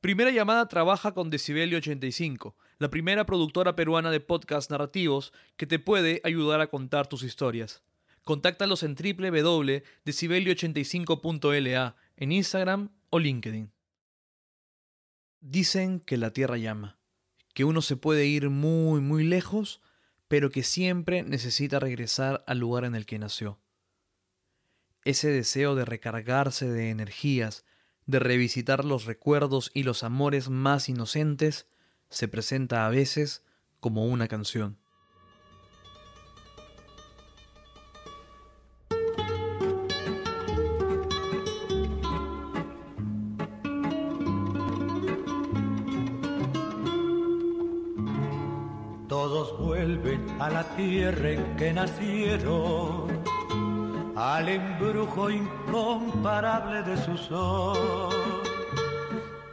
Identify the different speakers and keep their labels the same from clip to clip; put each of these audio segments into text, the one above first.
Speaker 1: Primera llamada trabaja con Decibelio 85, la primera productora peruana de podcasts narrativos que te puede ayudar a contar tus historias. Contáctalos en www.decibelio85.la en Instagram o LinkedIn. Dicen que la Tierra llama, que uno se puede ir muy, muy lejos, pero que siempre necesita regresar al lugar en el que nació. Ese deseo de recargarse de energías, de revisitar los recuerdos y los amores más inocentes, se presenta a veces como una canción.
Speaker 2: Todos vuelven a la tierra en que nacieron al embrujo incomparable de su sol.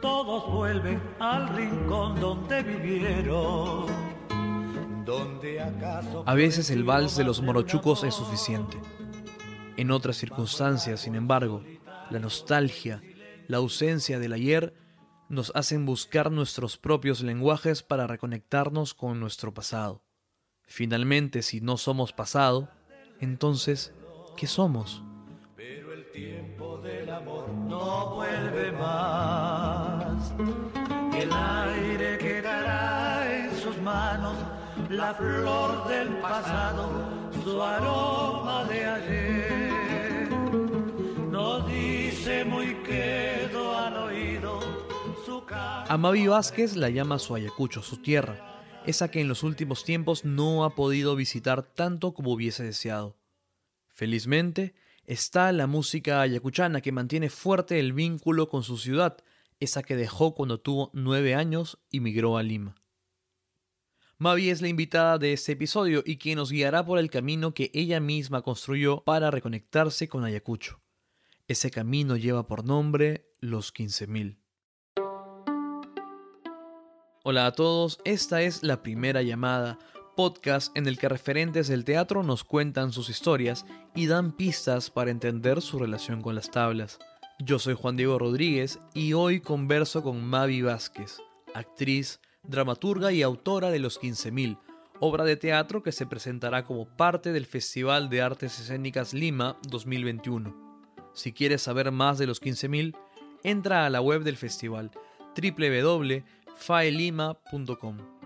Speaker 2: Todos vuelven al rincón donde vivieron. Donde acaso
Speaker 1: A veces el vals de los morochucos es suficiente. En otras circunstancias, sin embargo, la nostalgia, la ausencia del ayer nos hacen buscar nuestros propios lenguajes para reconectarnos con nuestro pasado. Finalmente, si no somos pasado, entonces ¿Qué somos?
Speaker 2: Pero el tiempo del amor no vuelve más. El aire quedará en sus manos, la flor del pasado, su aroma de ayer. No dice muy quedo al oído su
Speaker 1: A Mavi Vázquez la llama su Ayacucho, su tierra, esa que en los últimos tiempos no ha podido visitar tanto como hubiese deseado. Felizmente, está la música ayacuchana que mantiene fuerte el vínculo con su ciudad, esa que dejó cuando tuvo nueve años y migró a Lima. Mavi es la invitada de este episodio y quien nos guiará por el camino que ella misma construyó para reconectarse con Ayacucho. Ese camino lleva por nombre Los 15.000. Hola a todos, esta es la primera llamada podcast en el que referentes del teatro nos cuentan sus historias y dan pistas para entender su relación con las tablas. Yo soy Juan Diego Rodríguez y hoy converso con Mavi Vázquez, actriz, dramaturga y autora de Los 15.000, obra de teatro que se presentará como parte del Festival de Artes Escénicas Lima 2021. Si quieres saber más de Los 15.000, entra a la web del festival www.faelima.com.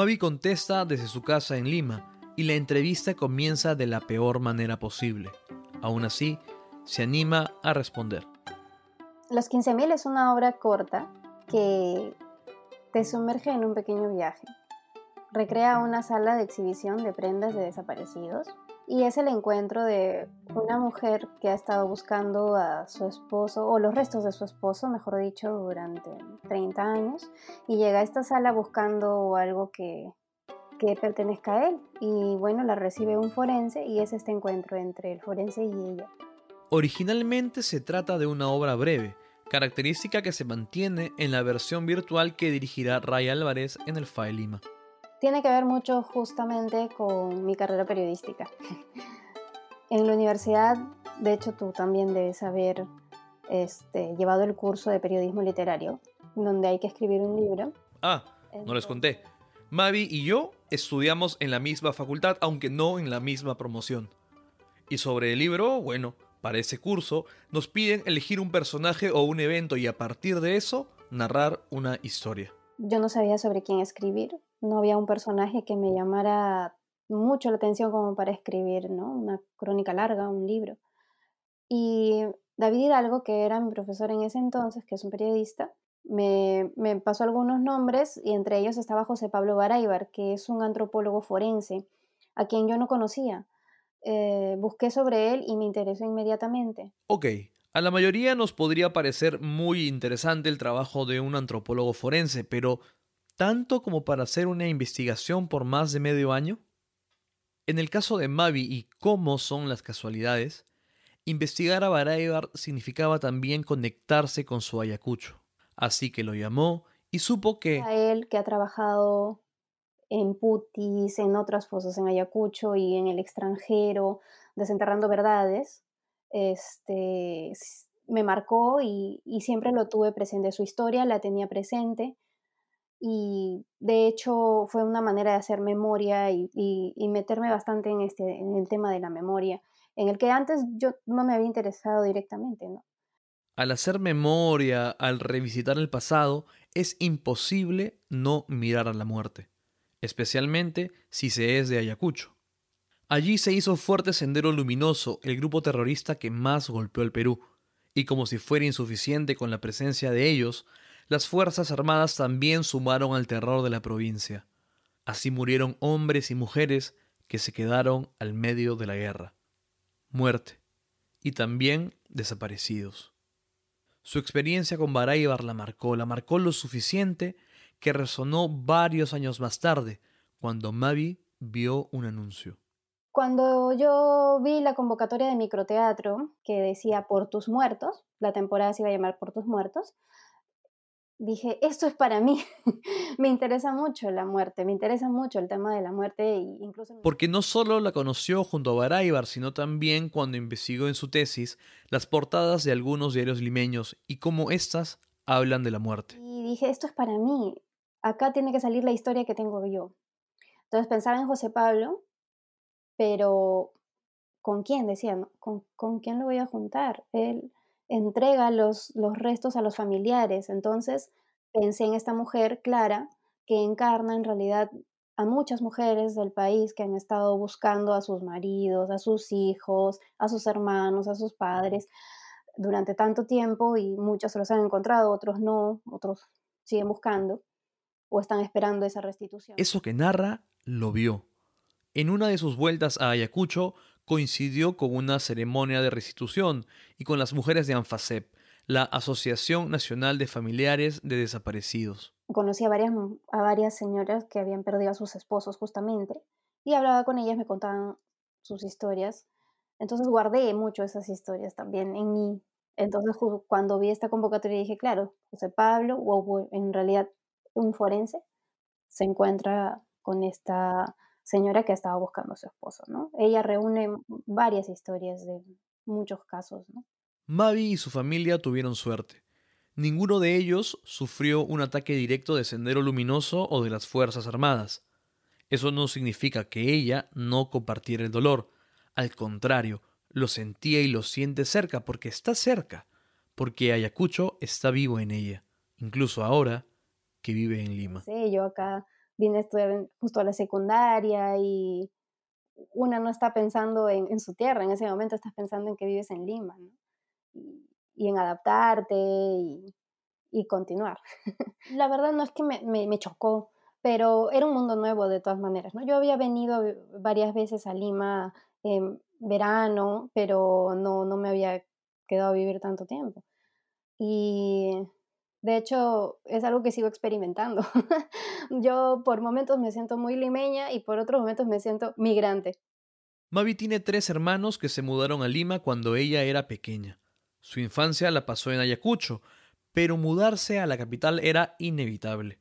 Speaker 1: Mavi contesta desde su casa en Lima y la entrevista comienza de la peor manera posible. Aún así, se anima a responder.
Speaker 3: Los 15.000 es una obra corta que te sumerge en un pequeño viaje. Recrea una sala de exhibición de prendas de desaparecidos y es el encuentro de una mujer que ha estado buscando a su esposo, o los restos de su esposo, mejor dicho, durante 30 años, y llega a esta sala buscando algo que, que pertenezca a él. Y bueno, la recibe un forense y es este encuentro entre el forense y ella.
Speaker 1: Originalmente se trata de una obra breve, característica que se mantiene en la versión virtual que dirigirá Ray Álvarez en el FAE Lima
Speaker 3: tiene que ver mucho justamente con mi carrera periodística. en la universidad, de hecho tú también debes haber este, llevado el curso de periodismo literario, donde hay que escribir un libro.
Speaker 1: Ah, no les conté. Mavi y yo estudiamos en la misma facultad, aunque no en la misma promoción. Y sobre el libro, bueno, para ese curso nos piden elegir un personaje o un evento y a partir de eso narrar una historia.
Speaker 3: Yo no sabía sobre quién escribir, no había un personaje que me llamara mucho la atención como para escribir, ¿no? Una crónica larga, un libro. Y David Hidalgo, que era mi profesor en ese entonces, que es un periodista, me, pasó algunos nombres y entre ellos estaba José Pablo Garaybar, que es un antropólogo forense, a quien yo no conocía. Eh, busqué sobre él y me interesó inmediatamente.
Speaker 1: Ok, a la mayoría nos podría parecer muy interesante el trabajo de un antropólogo forense, pero tanto como para hacer una investigación por más de medio año? En el caso de Mavi y cómo son las casualidades, investigar a Baraybar significaba también conectarse con su Ayacucho. Así que lo llamó y supo que...
Speaker 3: A él que ha trabajado en Putis, en otras fosas en Ayacucho y en el extranjero, desenterrando verdades, este, me marcó y, siempre lo tuve presente. Su historia la tenía presente y de hecho fue una manera de hacer memoria y, y, meterme bastante en, este, en el tema de la memoria, en el que antes yo no me había interesado directamente.
Speaker 1: Al hacer memoria, al revisitar el pasado, es imposible no mirar a la muerte, especialmente si se es de Ayacucho. Allí se hizo fuerte Sendero Luminoso, el grupo terrorista que más golpeó al Perú, y como si fuera insuficiente con la presencia de ellos, las Fuerzas Armadas también sumaron al terror de la provincia. Así murieron hombres y mujeres que se quedaron al medio de la guerra. Muerte. Y también desaparecidos. Su experiencia con Baráibar la marcó, la marcó lo suficiente que resonó varios años más tarde, cuando Mavi vio un anuncio.
Speaker 3: Cuando yo vi la convocatoria de microteatro que decía Por tus muertos, la temporada se iba a llamar Por tus muertos, dije, esto es para mí. me interesa mucho la muerte, me interesa mucho el tema de la muerte. incluso...
Speaker 1: Porque no solo la conoció junto a Baraibar, sino también cuando investigó en su tesis las portadas de algunos diarios limeños y cómo éstas hablan de la muerte.
Speaker 3: Y dije, esto es para mí, acá tiene que salir la historia que tengo yo. Entonces pensaba en José Pablo, pero ¿con quién? Decía, ¿Con, ¿con quién lo voy a juntar? Él entrega los, los restos a los familiares. Entonces pensé en esta mujer, Clara, que encarna en realidad a muchas mujeres del país que han estado buscando a sus maridos, a sus hijos, a sus hermanos, a sus padres durante tanto tiempo y muchos los han encontrado, otros no, otros siguen buscando o están esperando esa restitución.
Speaker 1: Eso que narra lo vio. En una de sus vueltas a Ayacucho coincidió con una ceremonia de restitución y con las mujeres de ANFACEP, la Asociación Nacional de Familiares de Desaparecidos.
Speaker 3: Conocí a varias, a varias señoras que habían perdido a sus esposos justamente y hablaba con ellas, me contaban sus historias. Entonces guardé mucho esas historias también en mí. Entonces cuando vi esta convocatoria dije, claro, José Pablo, o en realidad un forense, se encuentra con esta señora que estaba buscando a su esposo, ¿no? Ella reúne varias historias de muchos casos, ¿no?
Speaker 1: Mavi y su familia tuvieron suerte. Ninguno de ellos sufrió un ataque directo de Sendero Luminoso o de las Fuerzas Armadas. Eso no significa que ella no compartiera el dolor. Al contrario, lo sentía y lo siente cerca porque está cerca, porque Ayacucho está vivo en ella, incluso ahora que vive en Lima.
Speaker 3: Sí, yo acá vine a estudiar justo a la secundaria y una no está pensando en, su tierra, en ese momento estás pensando en que vives en Lima, y, en adaptarte y, continuar. la verdad no es que me, chocó, pero era un mundo nuevo de todas maneras, ¿no? Yo había venido varias veces a Lima en verano, pero no, no me había quedado a vivir tanto tiempo. Y de hecho, es algo que sigo experimentando. Yo por momentos me siento muy limeña y por otros momentos me siento migrante.
Speaker 1: Mavi tiene tres hermanos que se mudaron a Lima cuando ella era pequeña. Su infancia la pasó en Ayacucho, pero mudarse a la capital era inevitable.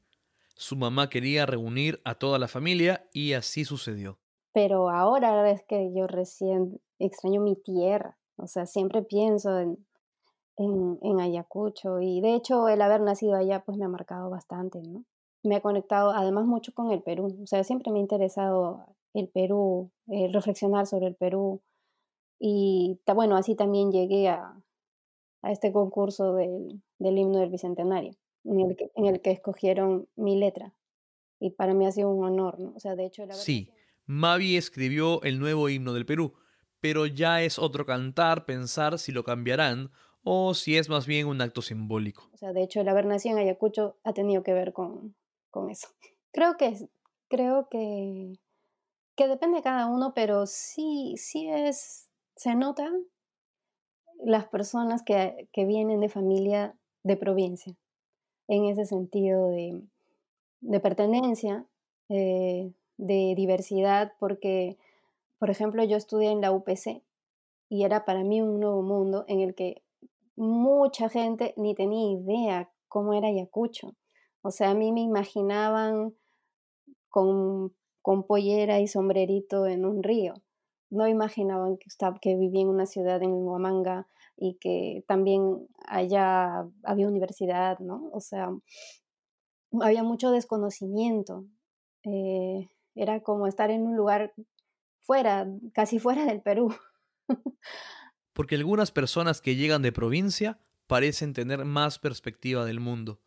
Speaker 1: Su mamá quería reunir a toda la familia y así sucedió.
Speaker 3: Pero ahora es que yo recién extraño mi tierra. O sea, siempre pienso en, en, Ayacucho y de hecho el haber nacido allá pues me ha marcado bastante, ¿no? Me ha conectado además mucho con el Perú, o sea, siempre me ha interesado el Perú, eh, reflexionar sobre el Perú y bueno, así también llegué a, a este concurso del, del, himno del Bicentenario, en el, que, en el que escogieron mi letra y para mí ha sido un honor, ¿no? O sea, de hecho... La
Speaker 1: sí, Mavi escribió el nuevo himno del Perú, pero ya es otro cantar pensar si lo cambiarán o si es más bien un acto simbólico.
Speaker 3: O sea, de hecho, el haber nacido en Ayacucho ha tenido que ver con, con eso. Creo que, creo que, que depende de cada uno, pero sí, sí es, se nota las personas que, que vienen de familia de provincia, en ese sentido de, de pertenencia, eh, de diversidad, porque, por ejemplo, yo estudié en la UPC y era para mí un nuevo mundo en el que mucha gente ni tenía idea cómo era Ayacucho. O sea, a mí me imaginaban con, con pollera y sombrerito en un río. No imaginaban que, que vivía en una ciudad en Huamanga y que también allá había universidad, ¿no? O sea, había mucho desconocimiento. Eh, era como estar en un lugar fuera, casi fuera del Perú.
Speaker 1: Porque algunas personas que llegan de provincia parecen tener más perspectiva del mundo,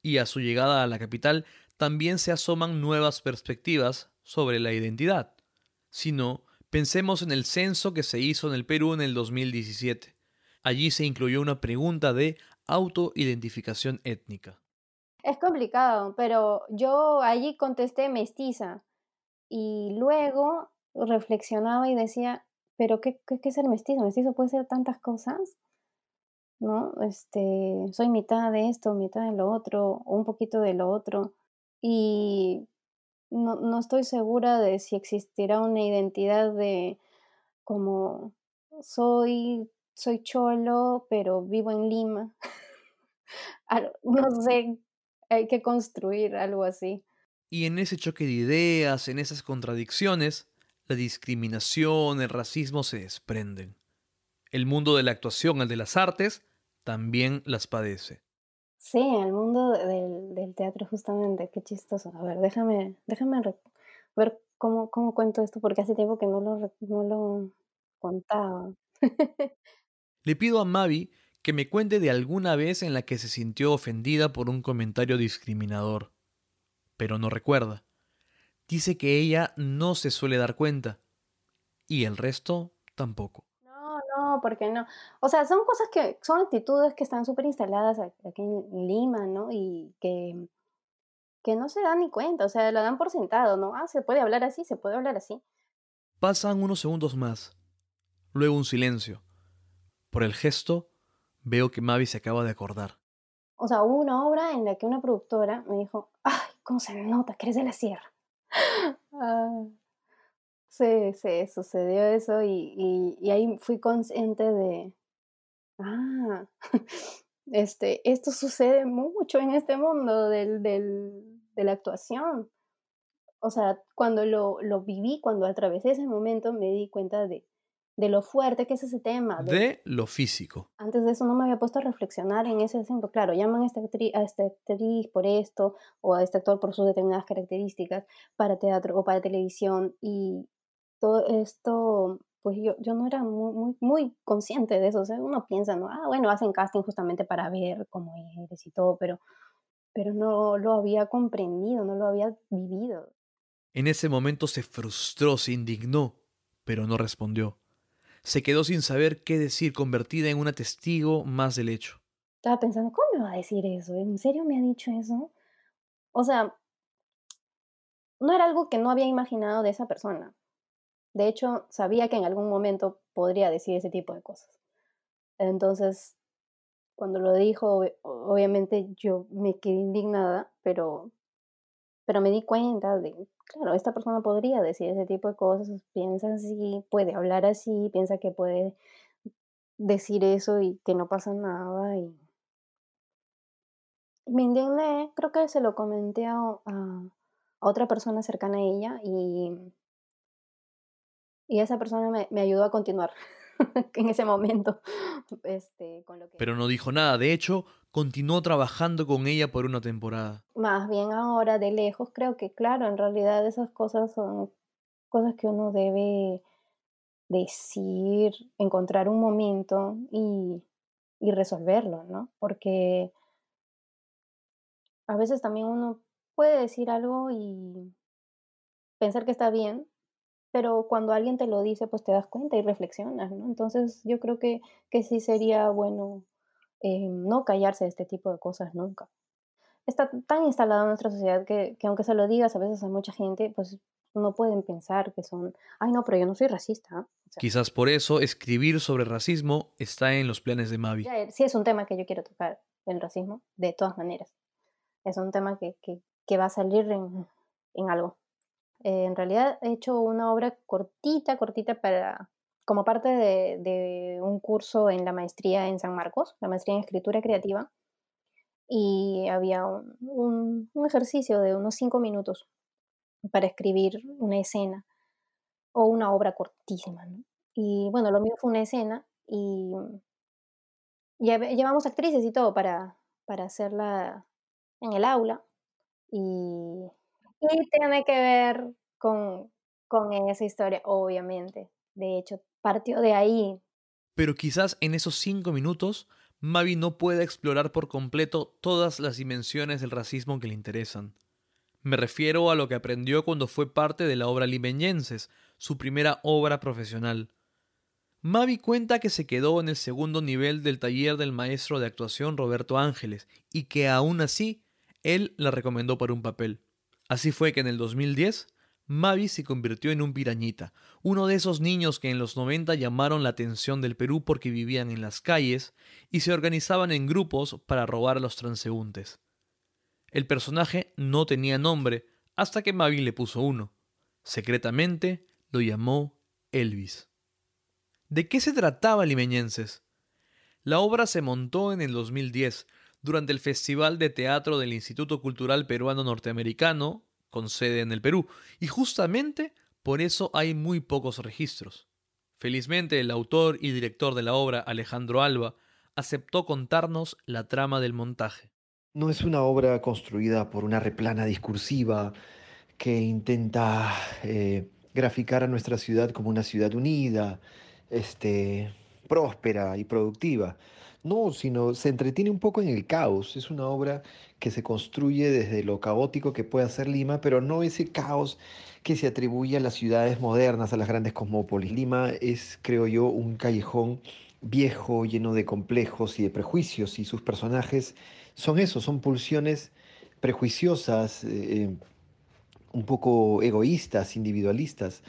Speaker 1: y a su llegada a la capital también se asoman nuevas perspectivas sobre la identidad. Si no, pensemos en el censo que se hizo en el Perú en el 2017. Allí se incluyó una pregunta de autoidentificación étnica.
Speaker 3: Es complicado, pero yo allí contesté mestiza y luego reflexionaba y decía, pero ¿qué, qué, es ser mestizo? Mestizo puede ser tantas cosas, ¿no? Este, soy mitad de esto, mitad de lo otro, un poquito de lo otro. Y no, no estoy segura de si existirá una identidad de como soy, soy cholo, pero vivo en Lima. no sé, hay que construir algo así.
Speaker 1: Y en ese choque de ideas, en esas contradicciones, la discriminación, el racismo se desprenden. El mundo de la actuación, el de las artes, también las padece.
Speaker 3: Sí, el mundo del, teatro justamente, qué chistoso. A ver, déjame, déjame ver cómo, cómo cuento esto, porque hace tiempo que no lo, no lo contaba.
Speaker 1: Le pido a Mavi que me cuente de alguna vez en la que se sintió ofendida por un comentario discriminador pero no recuerda. Dice que ella no se suele dar cuenta y el resto tampoco.
Speaker 3: No, no, porque no. O sea, son cosas que son actitudes que están súper instaladas aquí en Lima, ¿no? Y que, que no se dan ni cuenta, o sea, lo dan por sentado, ¿no? Ah, se puede hablar así, se puede hablar así.
Speaker 1: Pasan unos segundos más, luego un silencio. Por el gesto, veo que Mavi se acaba de acordar.
Speaker 3: O sea, hubo una obra en la que una productora me dijo, ¡ay, cómo se nota que eres de la sierra! Ah, sí, sí, sucedió eso y, y, ahí fui consciente de, ah, este, esto sucede mucho en este mundo del, del, de la actuación. O sea, cuando lo, lo viví, cuando atravesé ese momento, me di cuenta de, de lo fuerte que es ese tema.
Speaker 1: De, lo físico.
Speaker 3: Antes de eso no me había puesto a reflexionar en ese sentido. Claro, llaman a esta, actriz, a esta actriz por esto o a este actor por sus determinadas características para teatro o para televisión y todo esto, pues yo, yo no era muy, muy, muy consciente de eso. O sea, uno piensa, ¿no? Ah, bueno, hacen casting justamente para ver cómo eres y todo, pero, pero no lo había comprendido, no lo había vivido.
Speaker 1: En ese momento se frustró, se indignó, pero no respondió se quedó sin saber qué decir, convertida en una testigo más del hecho.
Speaker 3: Estaba pensando, ¿cómo me va a decir eso? ¿En serio me ha dicho eso? O sea, no era algo que no había imaginado de esa persona. De hecho, sabía que en algún momento podría decir ese tipo de cosas. Entonces, cuando lo dijo, obviamente yo me quedé indignada, pero, pero me di cuenta de claro, esta persona podría decir ese tipo de cosas, piensa así, puede hablar así, piensa que puede decir eso y que no pasa nada. Y me indigné, creo que se lo comenté a, otra persona cercana a ella y, y esa persona me, me ayudó a continuar. en ese momento. Este, con lo que...
Speaker 1: Pero no dijo nada, de hecho, continuó trabajando con ella por una temporada.
Speaker 3: Más bien ahora, de lejos, creo que, claro, en realidad esas cosas son cosas que uno debe decir, encontrar un momento y, y resolverlo, ¿no? Porque a veces también uno puede decir algo y pensar que está bien, pero cuando alguien te lo dice, pues te das cuenta y reflexionas, ¿no? Entonces yo creo que, que sí sería bueno eh, no callarse de este tipo de cosas nunca. Está tan instalado en nuestra sociedad que, que, aunque se lo digas a veces a mucha gente, pues no pueden pensar que son, ay no, pero yo no soy racista.
Speaker 1: Quizás por eso escribir sobre racismo está en los planes de Mavi.
Speaker 3: Sí es un tema que yo quiero tocar, el racismo, de todas maneras. Es un tema que, que, que va a salir en, en algo. Eh, en realidad he hecho una obra cortita, cortita para, como parte de, un curso en la maestría en San Marcos, la maestría en escritura creativa, y había un, ejercicio de unos cinco minutos para escribir una escena o una obra cortísima. Y bueno, lo mío fue una escena y llevamos actrices y todo para, para hacerla en el aula. Y, y tiene que ver con, con esa historia, obviamente. De hecho, partió de ahí.
Speaker 1: Pero quizás en esos cinco minutos, Mavi no pueda explorar por completo todas las dimensiones del racismo que le interesan. Me refiero a lo que aprendió cuando fue parte de la obra Limeñenses, su primera obra profesional. Mavi cuenta que se quedó en el segundo nivel del taller del maestro de actuación Roberto Ángeles y que aún así él la recomendó para un papel. Así fue que en el 2010 Mavi se convirtió en un pirañita, uno de esos niños que en los 90 llamaron la atención del Perú porque vivían en las calles y se organizaban en grupos para robar a los transeúntes. El personaje no tenía nombre hasta que Mavi le puso uno. Secretamente lo llamó Elvis. ¿De qué se trataba Limeñenses? La obra se montó en el 2010 durante el Festival de Teatro del Instituto Cultural Peruano Norteamericano, con sede en el Perú, y justamente por eso hay muy pocos registros. Felizmente el autor y director de la obra, Alejandro Alba, aceptó contarnos la trama del montaje.
Speaker 4: No es una obra construida por una replana discursiva que intenta eh, graficar a nuestra ciudad como una ciudad unida, este, próspera y productiva. No, sino se entretiene un poco en el caos. Es una obra que se construye desde lo caótico que puede hacer Lima, pero no ese caos que se atribuye a las ciudades modernas, a las grandes cosmópolis. Lima es, creo yo, un callejón viejo, lleno de complejos y de prejuicios, y sus personajes son eso, son pulsiones prejuiciosas, eh, un poco egoístas, individualistas,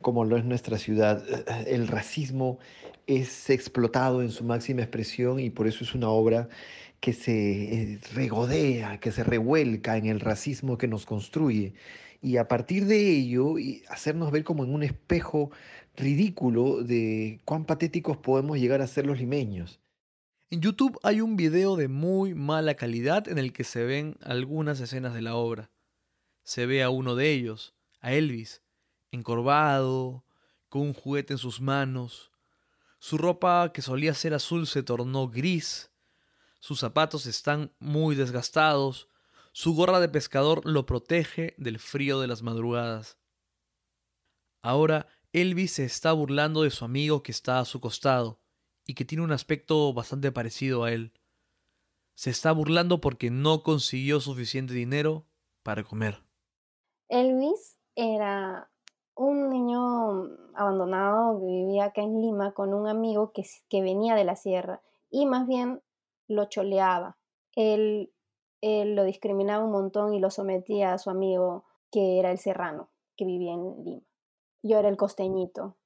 Speaker 4: como lo es nuestra ciudad. El racismo es explotado en su máxima expresión y por eso es una obra que se eh, regodea, que se revuelca en el racismo que nos construye. Y a partir de ello, hacernos ver como en un espejo ridículo de cuán patéticos podemos llegar a ser los limeños.
Speaker 1: En YouTube hay un video de muy mala calidad en el que se ven algunas escenas de la obra. Se ve a uno de ellos, a Elvis, encorvado, con un juguete en sus manos. Su ropa, que solía ser azul, se tornó gris. Sus zapatos están muy desgastados. Su gorra de pescador lo protege del frío de las madrugadas. Ahora Elvis se está burlando de su amigo que está a su costado y que tiene un aspecto bastante parecido a él. Se está burlando porque no consiguió suficiente dinero para comer.
Speaker 3: Elvis era un niño abandonado que vivía acá en Lima con un amigo que, que venía de la sierra y más bien lo choleaba. Él, él lo discriminaba un montón y lo sometía a su amigo que era el serrano, que vivía en Lima. Yo era el costeñito,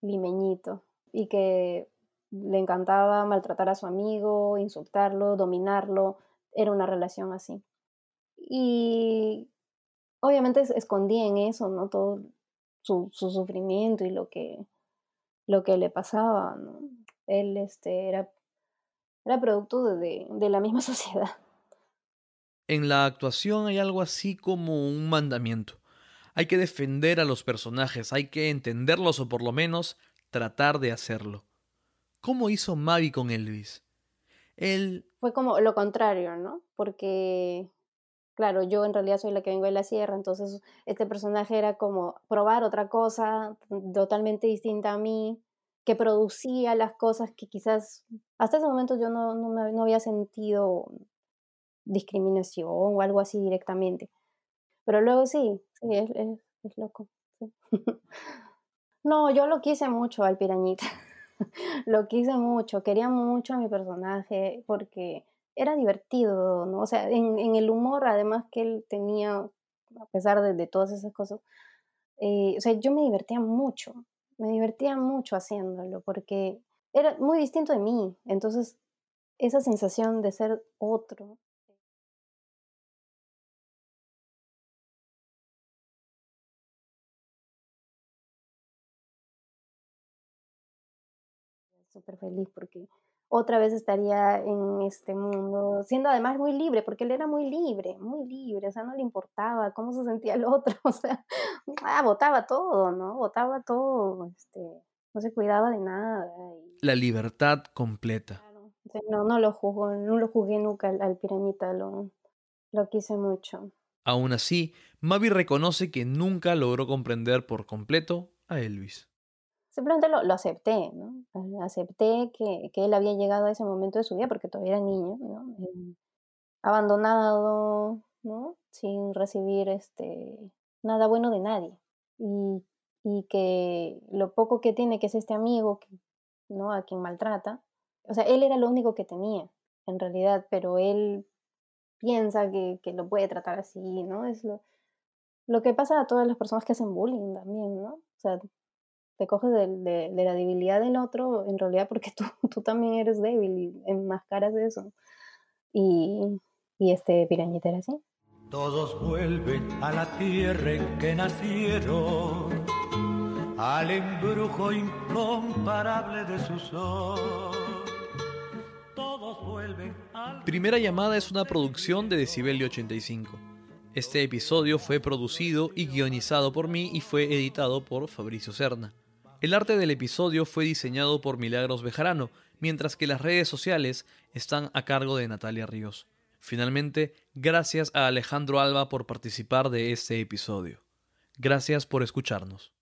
Speaker 3: limeñito, y que le encantaba maltratar a su amigo, insultarlo, dominarlo, era una relación así. Y obviamente escondía en eso, ¿no? Todo su, sufrimiento y lo que, lo que le pasaba, ¿no? Él este, era, era producto de, de la misma sociedad.
Speaker 1: En la actuación hay algo así como un mandamiento. Hay que defender a los personajes, hay que entenderlos o por lo menos tratar de hacerlo. ¿Cómo hizo Mavi con Elvis?
Speaker 3: Él... Fue como lo contrario, ¿no? Porque, claro, yo en realidad soy la que vengo de la sierra, entonces este personaje era como probar otra cosa totalmente distinta a mí, que producía las cosas que quizás hasta ese momento yo no, no, había sentido discriminación o algo así directamente. Pero luego sí, sí, es, es, loco. no, yo lo quise mucho al pirañita. lo quise mucho, quería mucho a mi personaje porque era divertido, ¿no? O sea, en, el humor, además que él tenía, a pesar de, todas esas cosas, eh, o sea, yo me divertía mucho, me divertía mucho haciéndolo porque era muy distinto de mí, entonces esa sensación de ser otro, súper feliz porque otra vez estaría en este mundo, siendo además muy libre, porque él era muy libre, muy libre, o sea, no le importaba cómo se sentía el otro, o sea, ah, votaba todo, ¿no? Votaba todo, este, no se cuidaba de nada.
Speaker 1: La libertad completa.
Speaker 3: no, no lo juzgo, no lo juzgué nunca al, pirañita, lo, lo quise mucho.
Speaker 1: Aún así, Mavi reconoce que nunca logró comprender por completo a Elvis.
Speaker 3: Simplemente lo, lo acepté, ¿no? Acepté que, que, él había llegado a ese momento de su vida porque todavía era niño, ¿no? Eh, abandonado, ¿no? Sin recibir este, nada bueno de nadie. Y, y que lo poco que tiene, que es este amigo, que, ¿no? A quien maltrata, o sea, él era lo único que tenía, en realidad, pero él piensa que, que lo puede tratar así, ¿no? Es lo, lo que pasa a todas las personas que hacen bullying también, ¿no? O sea, te coges de, de, de la debilidad del otro, en realidad porque tú, tú también eres débil y enmascaras eso. Y, y este pirañita era así.
Speaker 2: Todos vuelven a la tierra en que nacieron, al embrujo incomparable de su sol
Speaker 1: Primera llamada es una producción de Decibelio 85. Este episodio fue producido y guionizado por mí y fue editado por Fabricio Serna. El arte del episodio fue diseñado por Milagros Bejarano, mientras que las redes sociales están a cargo de Natalia Ríos. Finalmente, gracias a Alejandro Alba por participar de este episodio. Gracias por escucharnos.